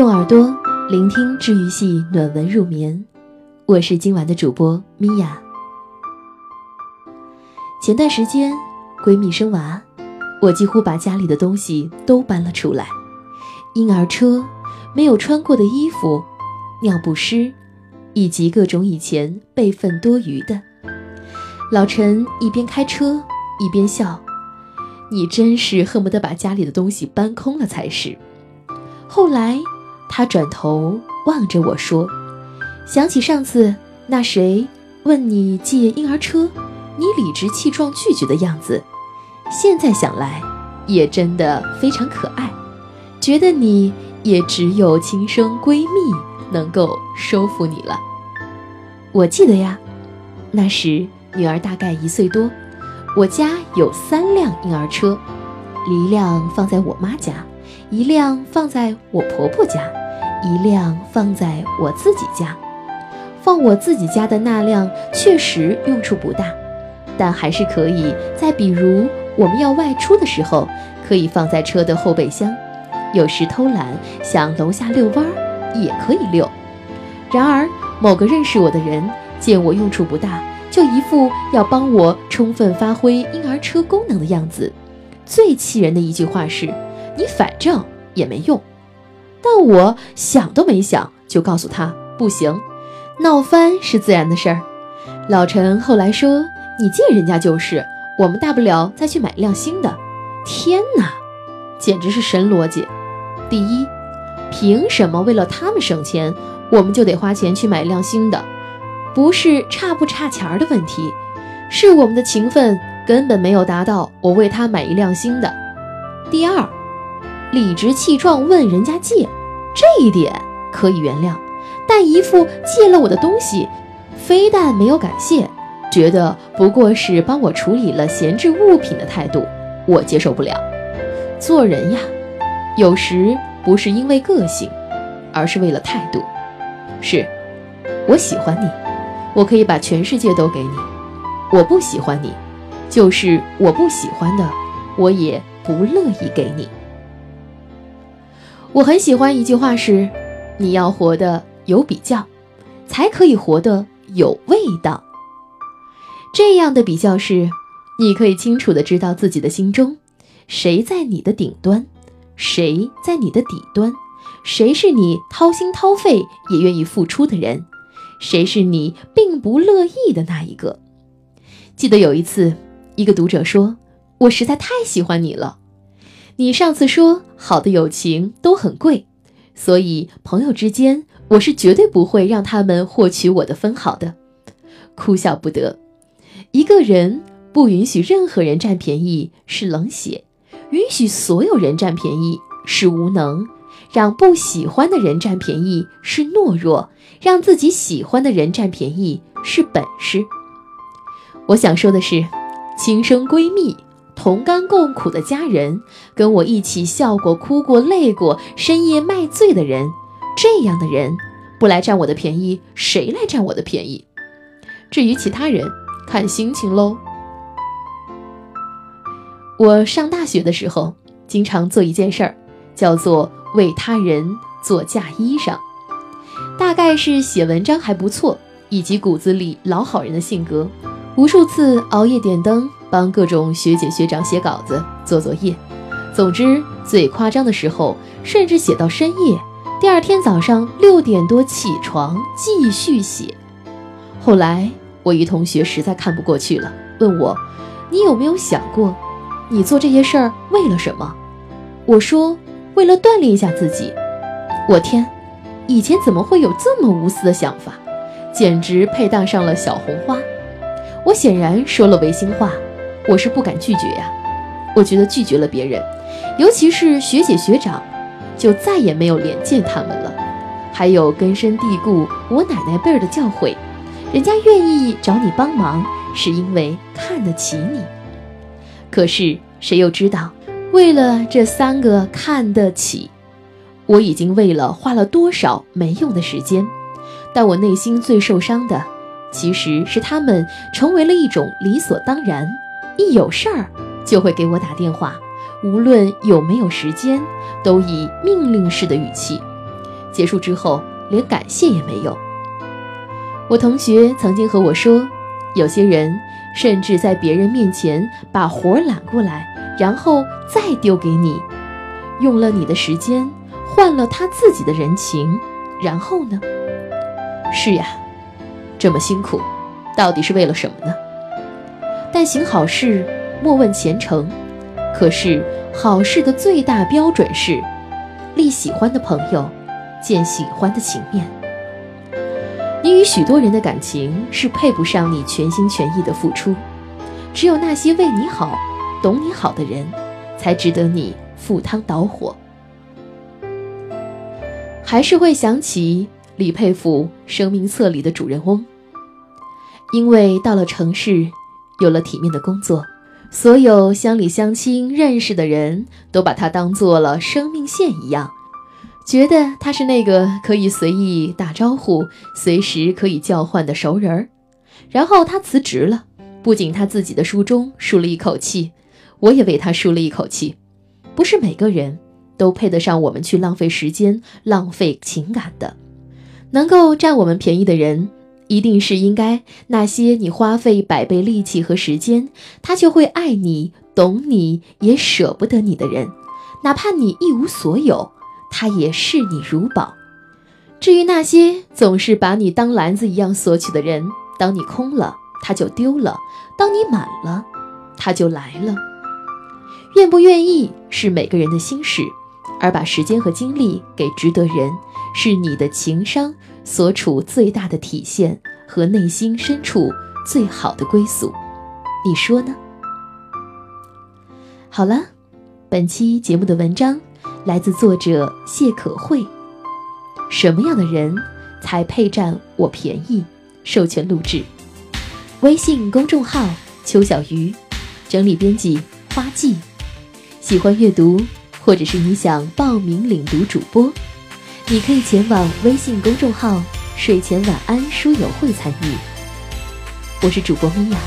用耳朵聆听治愈系暖文入眠，我是今晚的主播米娅。前段时间闺蜜生娃，我几乎把家里的东西都搬了出来：婴儿车、没有穿过的衣服、尿不湿，以及各种以前备份多余的。老陈一边开车一边笑：“你真是恨不得把家里的东西搬空了才是。”后来。他转头望着我说：“想起上次那谁问你借婴儿车，你理直气壮拒绝的样子，现在想来也真的非常可爱。觉得你也只有亲生闺蜜能够收服你了。我记得呀，那时女儿大概一岁多，我家有三辆婴儿车，一辆放在我妈家，一辆放在我婆婆家。”一辆放在我自己家，放我自己家的那辆确实用处不大，但还是可以再比如我们要外出的时候，可以放在车的后备箱。有时偷懒想楼下遛弯儿也可以遛。然而某个认识我的人见我用处不大，就一副要帮我充分发挥婴儿车功能的样子。最气人的一句话是：“你反正也没用。”但我想都没想就告诉他不行，闹翻是自然的事儿。老陈后来说：“你借人家就是，我们大不了再去买一辆新的。”天哪，简直是神逻辑！第一，凭什么为了他们省钱，我们就得花钱去买一辆新的？不是差不差钱儿的问题，是我们的情分根本没有达到我为他买一辆新的。第二。理直气壮问人家借，这一点可以原谅，但一副借了我的东西，非但没有感谢，觉得不过是帮我处理了闲置物品的态度，我接受不了。做人呀，有时不是因为个性，而是为了态度。是，我喜欢你，我可以把全世界都给你；我不喜欢你，就是我不喜欢的，我也不乐意给你。我很喜欢一句话是：“你要活得有比较，才可以活得有味道。”这样的比较是，你可以清楚的知道自己的心中，谁在你的顶端，谁在你的底端，谁是你掏心掏肺也愿意付出的人，谁是你并不乐意的那一个。记得有一次，一个读者说：“我实在太喜欢你了。”你上次说好的友情都很贵，所以朋友之间我是绝对不会让他们获取我的分毫的。哭笑不得，一个人不允许任何人占便宜是冷血，允许所有人占便宜是无能，让不喜欢的人占便宜是懦弱，让自己喜欢的人占便宜是本事。我想说的是，亲生闺蜜。同甘共苦的家人，跟我一起笑过、哭过、累过、深夜卖醉的人，这样的人不来占我的便宜，谁来占我的便宜？至于其他人，看心情喽。我上大学的时候，经常做一件事儿，叫做为他人做嫁衣裳。大概是写文章还不错，以及骨子里老好人的性格，无数次熬夜点灯。帮各种学姐学长写稿子、做作业，总之最夸张的时候，甚至写到深夜。第二天早上六点多起床继续写。后来我一同学实在看不过去了，问我：“你有没有想过，你做这些事儿为了什么？”我说：“为了锻炼一下自己。”我天，以前怎么会有这么无私的想法？简直配当上了小红花。我显然说了违心话。我是不敢拒绝呀，我觉得拒绝了别人，尤其是学姐学长，就再也没有脸见他们了。还有根深蒂固我奶奶辈儿的教诲，人家愿意找你帮忙，是因为看得起你。可是谁又知道，为了这三个看得起，我已经为了花了多少没用的时间。但我内心最受伤的，其实是他们成为了一种理所当然。一有事儿就会给我打电话，无论有没有时间，都以命令式的语气。结束之后连感谢也没有。我同学曾经和我说，有些人甚至在别人面前把活揽过来，然后再丢给你，用了你的时间，换了他自己的人情，然后呢？是呀，这么辛苦，到底是为了什么呢？但行好事，莫问前程。可是好事的最大标准是，立喜欢的朋友，见喜欢的情面。你与许多人的感情是配不上你全心全意的付出，只有那些为你好、懂你好的人，才值得你赴汤蹈火。还是会想起李佩甫生命册里的主人翁，因为到了城市，有了体面的工作。所有乡里乡亲认识的人都把他当做了生命线一样，觉得他是那个可以随意打招呼、随时可以叫唤的熟人儿。然后他辞职了，不仅他自己的书中舒了一口气，我也为他舒了一口气。不是每个人都配得上我们去浪费时间、浪费情感的，能够占我们便宜的人。一定是应该那些你花费百倍力气和时间，他就会爱你、懂你，也舍不得你的人，哪怕你一无所有，他也视你如宝。至于那些总是把你当篮子一样索取的人，当你空了，他就丢了；当你满了，他就来了。愿不愿意是每个人的心事，而把时间和精力给值得人，是你的情商。所处最大的体现和内心深处最好的归宿，你说呢？好了，本期节目的文章来自作者谢可慧。什么样的人才配占我便宜？授权录制，微信公众号邱小鱼，整理编辑花季。喜欢阅读，或者是你想报名领读主播？你可以前往微信公众号“睡前晚安书友会”参与。我是主播米娅，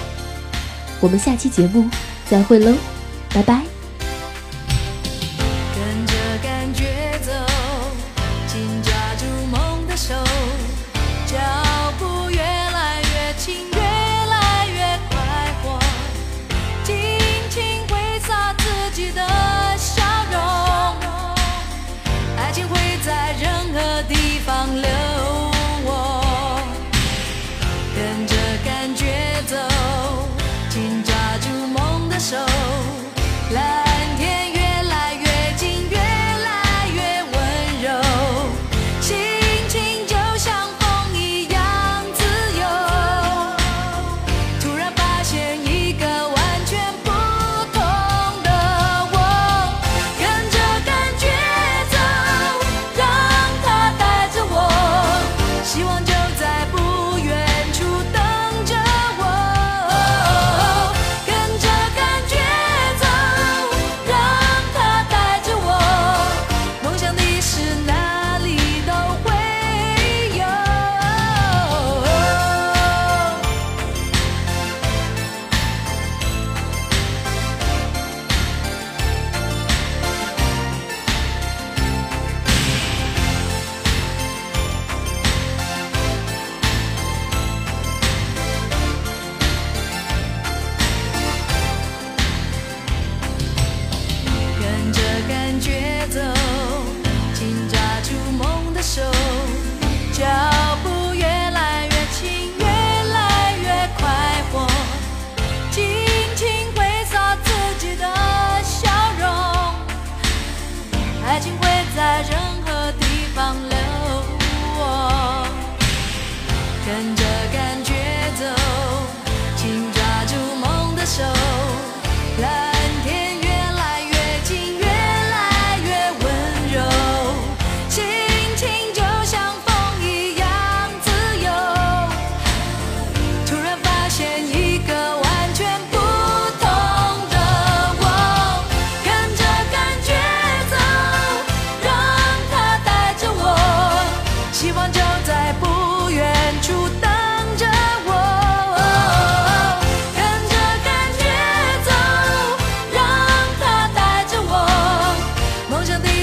我们下期节目再会喽，拜拜。来。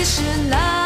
你是那